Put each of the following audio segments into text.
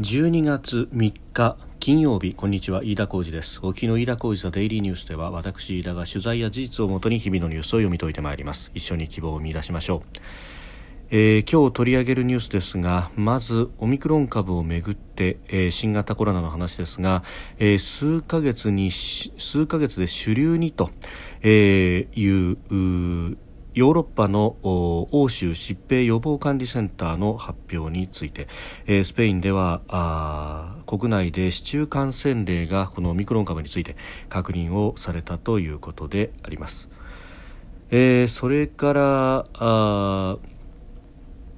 12月3日金曜日こんにちは飯田浩二です。沖の飯田浩二ザデイリーニュースでは私飯田が取材や事実をもとに日々のニュースを読み解いてまいります。一緒に希望を見出しましょう、えー、今日取り上げるニュースですがまずオミクロン株をめぐって、えー、新型コロナの話ですが、えー、数ヶ月に数ヶ月で主流にと、えいうヨーロッパの欧州疾病予防管理センターの発表について、えー、スペインでは国内で市中感染例がこのオミクロン株について確認をされたということであります。えー、それから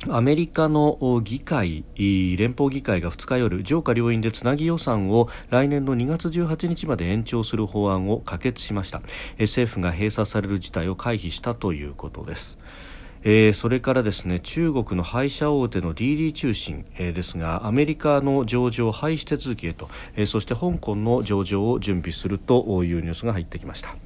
アメリカの議会連邦議会が2日夜上下両院でつなぎ予算を来年の2月18日まで延長する法案を可決しました政府が閉鎖される事態を回避したということですえー、それからですね中国の配車大手の DD 中心、えー、ですがアメリカの上場廃止手続きへと、えー、そして香港の上場を準備するというニュースが入ってきました。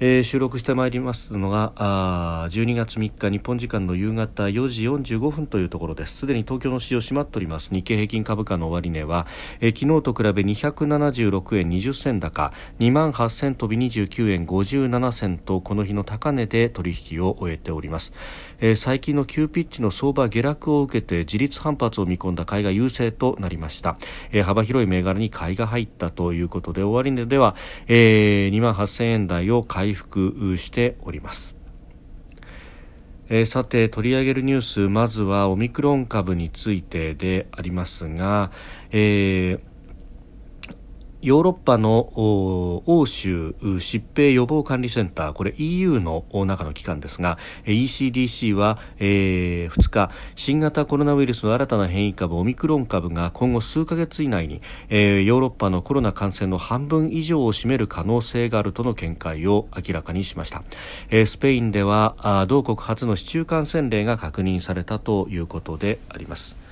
えー、収録してまいりますのがあ12月3日日本時間の夕方4時45分というところです。すでに東京の市場閉まっております。日経平均株価の終値は、えー、昨日と比べ276円20銭高2万8000飛び29円57銭とこの日の高値で取引を終えております、えー、最近の急ピッチの相場下落を受けて自立反発を見込んだ買いが優勢となりました、えー、幅広い銘柄に買いが入ったということで終値では、えー、2万8000円台を買い回復しております。えー、さて取り上げるニュースまずはオミクロン株についてでありますが、えーヨーロッパの欧州疾病予防管理センターこれ EU の中の機関ですが ECDC は、えー、2日新型コロナウイルスの新たな変異株オミクロン株が今後数ヶ月以内に、えー、ヨーロッパのコロナ感染の半分以上を占める可能性があるとの見解を明らかにしました、えー、スペインでは同国初の市中感染例が確認されたということであります。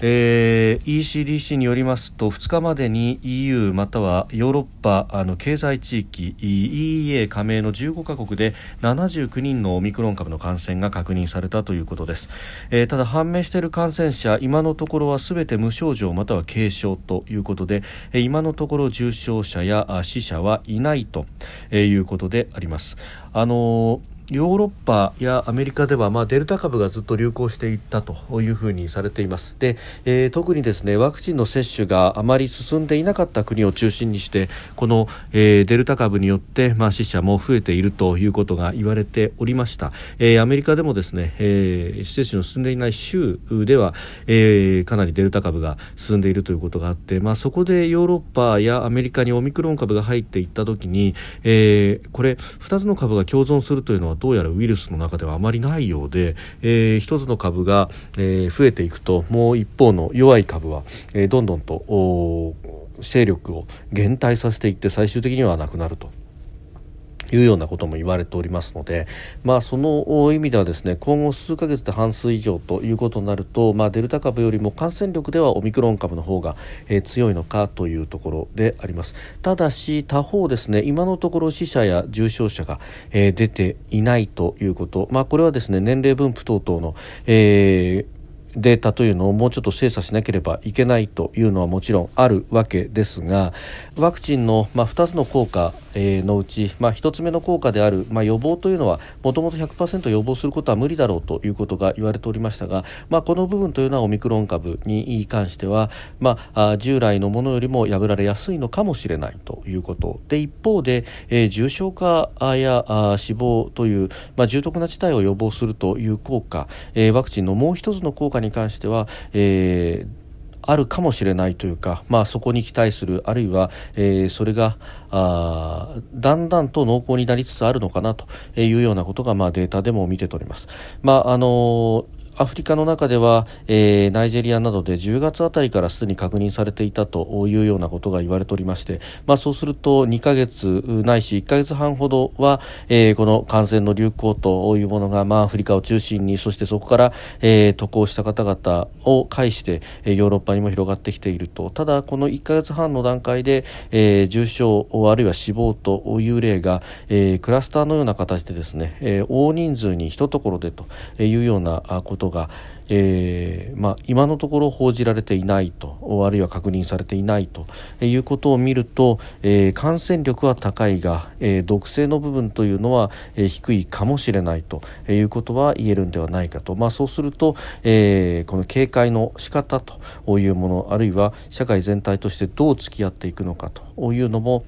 えー、ECDC によりますと2日までに EU またはヨーロッパあの経済地域 EEA 加盟の15カ国で79人のオミクロン株の感染が確認されたということです、えー、ただ判明している感染者今のところはすべて無症状または軽症ということで、えー、今のところ重症者や死者はいないということであります。あのーヨーロッパやアメリカでは、まあ、デルタ株がずっと流行していったというふうにされています。で、えー、特にですねワクチンの接種があまり進んでいなかった国を中心にしてこの、えー、デルタ株によって、まあ、死者も増えているということが言われておりました、えー、アメリカでもですね、えー、接種の進んでいない州では、えー、かなりデルタ株が進んでいるということがあって、まあ、そこでヨーロッパやアメリカにオミクロン株が入っていった時に、えー、これ2つの株が共存するというのはどうやらウイルスの中ではあまりないようで、えー、一つの株が、えー、増えていくともう一方の弱い株は、えー、どんどんと勢力を減退させていって最終的にはなくなると。いうようなことも言われておりますので、まあ、その意味ではですね今後数ヶ月で半数以上ということになると、まあ、デルタ株よりも感染力ではオミクロン株の方が、えー、強いのかというところであります。ただし他方ですね今のところ死者や重症者が、えー、出ていないということ、まあ、これはですね年齢分布等々の、えーデータというのをもうちょっと精査しなければいけないというのはもちろんあるわけですがワクチンの、まあ、2つの効果、のうち、まあ、1つ目の効果である、まあ、予防というのはもともと100%予防することは無理だろうということが言われておりましたが、まあ、この部分というのはオミクロン株に関しては、まあ、従来のものよりも破られやすいのかもしれないということで一方で、え、重症化や死亡という、まあ、重篤な事態を予防するという効果、え、ワクチンのもう一つの効果に関しては、えーあるかもしれないというか、まあ、そこに期待するあるいは、えー、それがあだんだんと濃厚になりつつあるのかなというようなことが、まあ、データでも見て取ります。まああのーアフリカの中では、えー、ナイジェリアなどで10月あたりからすでに確認されていたというようなことが言われておりまして、まあ、そうすると2ヶ月ないし1ヶ月半ほどは、えー、この感染の流行というものが、まあ、アフリカを中心にそしてそこから、えー、渡航した方々を介してヨーロッパにも広がってきていると。ただこの1ヶ月半の段階で、えー、重症あるいは死亡という例が、えー、クラスターのような形でですね、えー、大人数に一ところでというようなことことが、えーまあ、今のところ報じられていないとあるいは確認されていないということを見ると、えー、感染力は高いが、えー、毒性の部分というのは、え、低いかもしれないということは言えるんではないかと、まあ、そうすると、え、この警戒の仕方というものあるいは社会全体としてどう付き合っていくのかというのも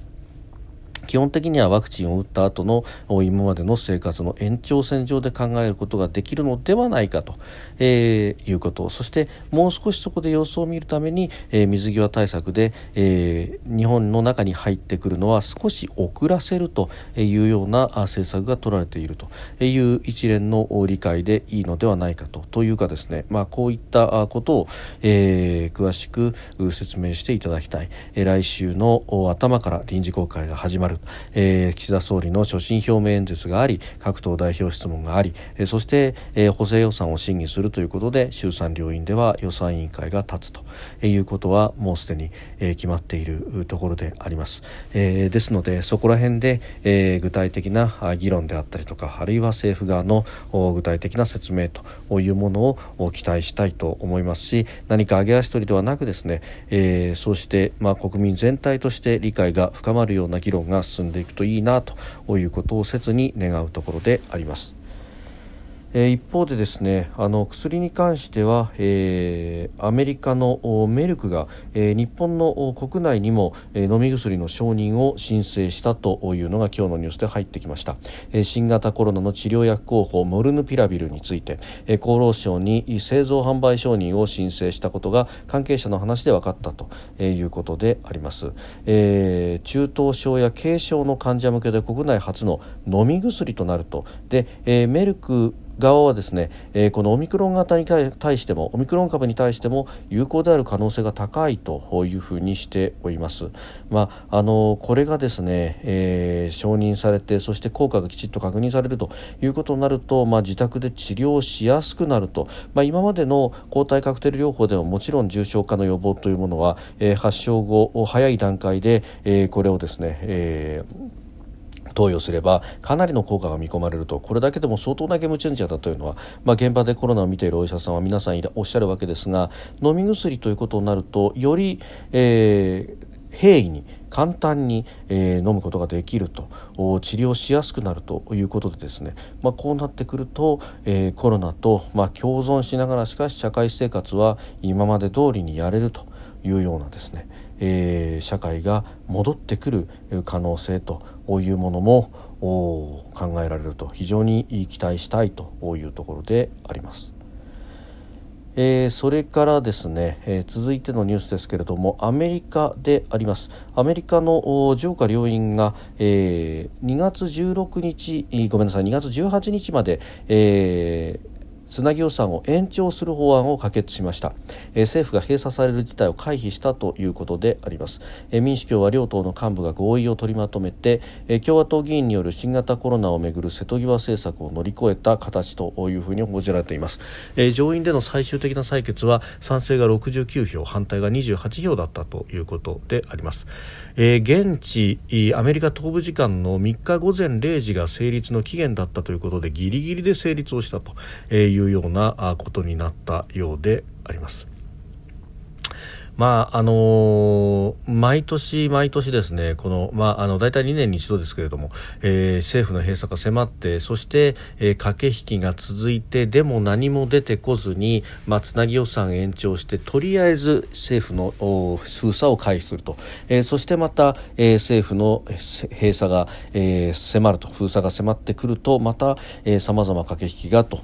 基本的にはワクチンを打った後の今までの生活の延長線上で考えることができるのではないかと、えー、いうこと。そしてもう少しそこで様子を見るために、えー、水際対策で、えー、日本の中に入ってくるのは少し遅らせるというような政策が取られているという一連の理解でいいのではないかとというかですね、まあ、こういったことを、えー、詳しく説明していただきたい、え、来週の頭から臨時国会が始まるえー、岸田総理の所信表明演説があり各党代表質問があり、えー、そして、えー、補正予算を審議するということで衆参両院では予算委員会が立つということはもうすでに、えー、決まっているところであります、えー、ですのでそこら辺で、えー、具体的な議論であったりとかあるいは政府側の具体的な説明というものを期待したいと思いますし何か揚げ足取りではなくですね、えー、そうして、まあ、国民全体として理解が深まるような議論が進んでいくといいなということを切に願うところであります。えー、一方でですねあの薬に関しては、えー、アメリカのメルクが、えー、日本の国内にも、えー、飲み薬の承認を申請したというのが今日のニュースで入ってきました、えー、新型コロナの治療薬候補モルヌピラビルについて、えー、厚労省に製造販売承認を申請したことが関係者の話で分かったということであります、えー、中等症や軽症の患者向けで国内初の飲み薬となると。で、えー、メルク側はですね、えー、このオミクロン型に対してもオミクロン株に対しても有効である可能性が高いというふうにしております。まあ、あのこれがですね、えー、承認されてそして効果がきちっと確認されるということになると、まあ、自宅で治療しやすくなると、まあ、今までの抗体カクテル療法でももちろん重症化の予防というものは、えー、発症後早い段階で、えー、これをですね、えー投与すればかなりの効果が見込まれるとこれだけでも相当なゲームチェンジャーだというのは、まあ、現場でコロナを見ているお医者さんは皆さんおっしゃるわけですが飲み薬ということになるとより、えー平易に簡単に、えー、飲むことができると治療しやすくなるということでですね、まあ、こうなってくると、えー、コロナと、まあ、共存しながらしかし社会生活は今まで通りにやれるというようなですねえー、社会が戻ってくる可能性というものも考えられると非常に期待したいというところであります。えー、それからですね、えー、続いてのニュースですけれどもアメリカでありますアメリカの上下両院が、えー、2月16日ごめんなさい2月18日まで、えーつなぎ予算を延長する法案を可決しました、政府が閉鎖される事態を回避したということであります、民主共和両党の幹部が合意を取りまとめて、共和党議員による新型コロナをめぐる瀬戸際政策を乗り越えた形というふうに報じられています、上院での最終的な採決は賛成が69票反対が28票だったということであります、現地アメリカ東部時間の3日午前0時が成立の期限だったということでギリギリで成立をしたといういうようなことになったようであります。まああのー、毎年毎年ですねこの、まあ、あの大体2年に一度ですけれども、えー、政府の閉鎖が迫ってそして、えー、駆け引きが続いてでも何も出てこずに、まあ、つなぎ予算延長してとりあえず政府の封鎖を回避すると、えー、そしてまた、えー、政府の閉鎖が、えー、迫ると。封鎖が迫ってくるとまたさまざま駆け引きがと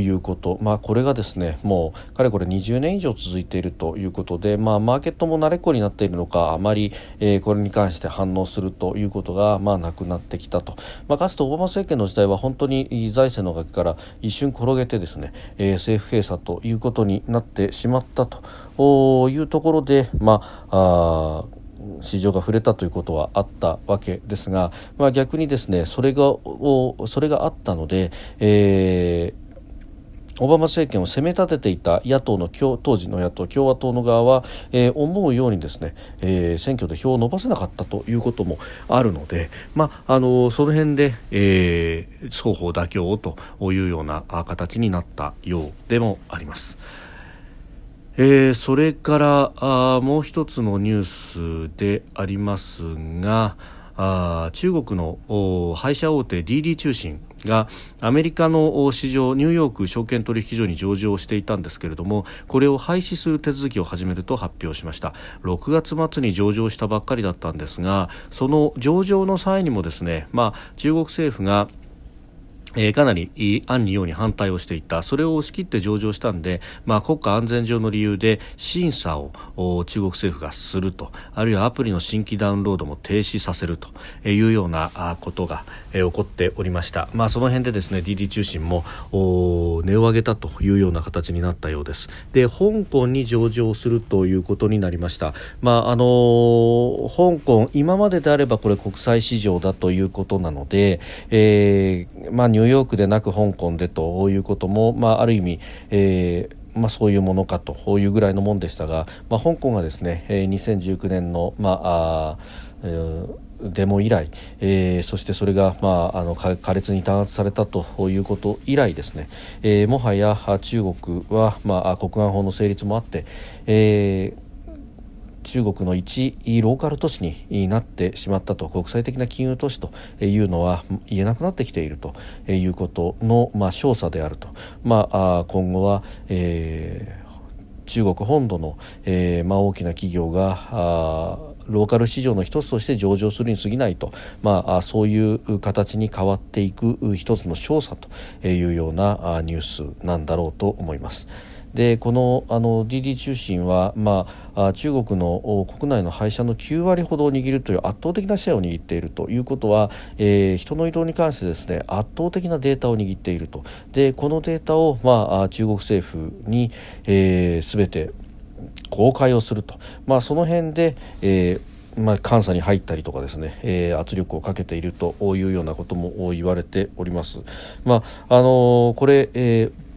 いうこと、まあ、これがですねもうかれこれ20年以上続いているということで、まあ、まマーケットも慣れっこになっているのかあまり、えー、これに関して反応するということが、まあ、なくなってきたと、まあ、かつてオバマ政権の時代は本当に財政の崖から一瞬転げてですね、えー、政府閉鎖ということになってしまったと。いうところで、まあ、あ市場が触れたということはあったわけですが、まあ、逆にですねそれがそれがあったので、えーオバマ政権を責め立てていた野党の当時の野党共和党の側は、えー、思うようにですね、えー、選挙で票を伸ばせなかったということもあるので、まあ、あのその辺で、えー、双方妥協をというような形になったようでもあります。えー、それからあもう一つのニュースでありますがあ中国の廃車大手 DD 中心がアメリカの市場ニューヨーク証券取引所に上場していたんですけれどもこれを廃止する手続きを始めると発表しました。6月末に上場したばっかりだったんですがその上場の際にもですね、まあ、中国政府がえー、かなり案にように反対をしていた。それを押し切って上場したんで、まあ、国家安全上の理由で審査を中国政府がすると。あるいはアプリの新規ダウンロードも停止させると。いうようなことが、えー、起こっておりました、まあ、その辺でですね DD 中心も値を上げたというような形になったようです。で香港に上場するということになりました、まああのー、香港今までであればこれ国際市場だということなので、えーまあニューヨークでなく香港でということも、まあ、ある意味、えーまあ、そういうものかというぐらいのもんでしたが、まあ、香港がですねえ2019年の、まああデモ以来、えー、そしてそれが、まあ、あの苛烈に弾圧されたということ以来ですね、えー、もはや中国は、まあ、国安法の成立もあって、えー中国の一ローカル都市になってしまったと国際的な金融都市というのは言えなくなってきているということの、まあ、証左であると、まあ、今後は、えー、中国本土の、えーまあ、大きな企業がローカル市場の一つとして上場するに過ぎないと、まあ、そういう形に変わっていく一つの証左というようなニュースなんだろうと思います。でこのあの DD 中心は、まあ、中国の国内の配車の9割ほどを握るという圧倒的なシェアを握っているということは、えー、人の移動に関してですね圧倒的なデータを握っているとでこのデータを、まあ、中国政府に、えー、全て公開をすると、まあ、その辺で、えーまあ、監査に入ったりとかですね、えー、圧力をかけているというようなことも言われております。まああのー、これ、えー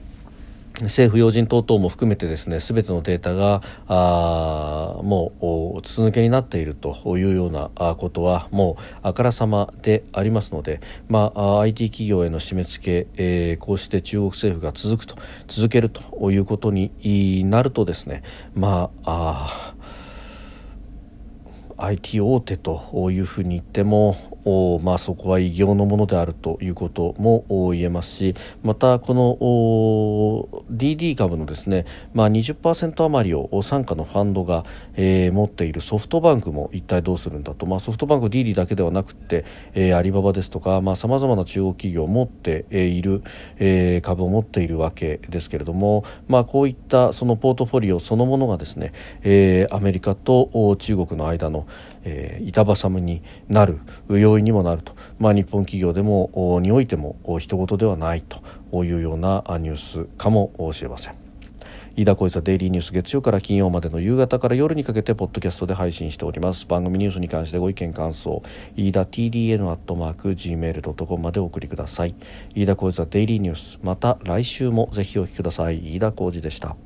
政府要人等々も含めてですね全てのデータがあもう筒抜けになっているというようなことはもうあからさまでありますので、まあ、IT 企業への締め付け、えー、こうして中国政府が続くと続けるということになるとですねまああ IT 大手というふうに言ってもまあ、そこは異業のものであるということも言えますしまたこの DD 株のですね、まあ20%、余りを傘下のファンドが、えー、持っているソフトバンクも一体どうするんだと、まあ、ソフトバンク DD だけではなくて、えー、アリババですとかさまざ、まな中国企業を持っている、えー、株を持っているわけですけれども、まあ、こういったそのポートフォリオそのものがですね、えー、アメリカと中国の間の、えー、板挟みになるよう要因にもなると、まあ、日本企業でもにおいても人事ではないというようなニュースかもしれません。飯田小泉デイリーニュース月曜から金曜までの夕方から夜にかけてポッドキャストで配信しております。番組ニュースに関してご意見感想飯田 TDN アットマーク Gmail.com までお送りください。飯田小泉デイリーニュースまた来週もぜひお聞きください。飯田浩二でした。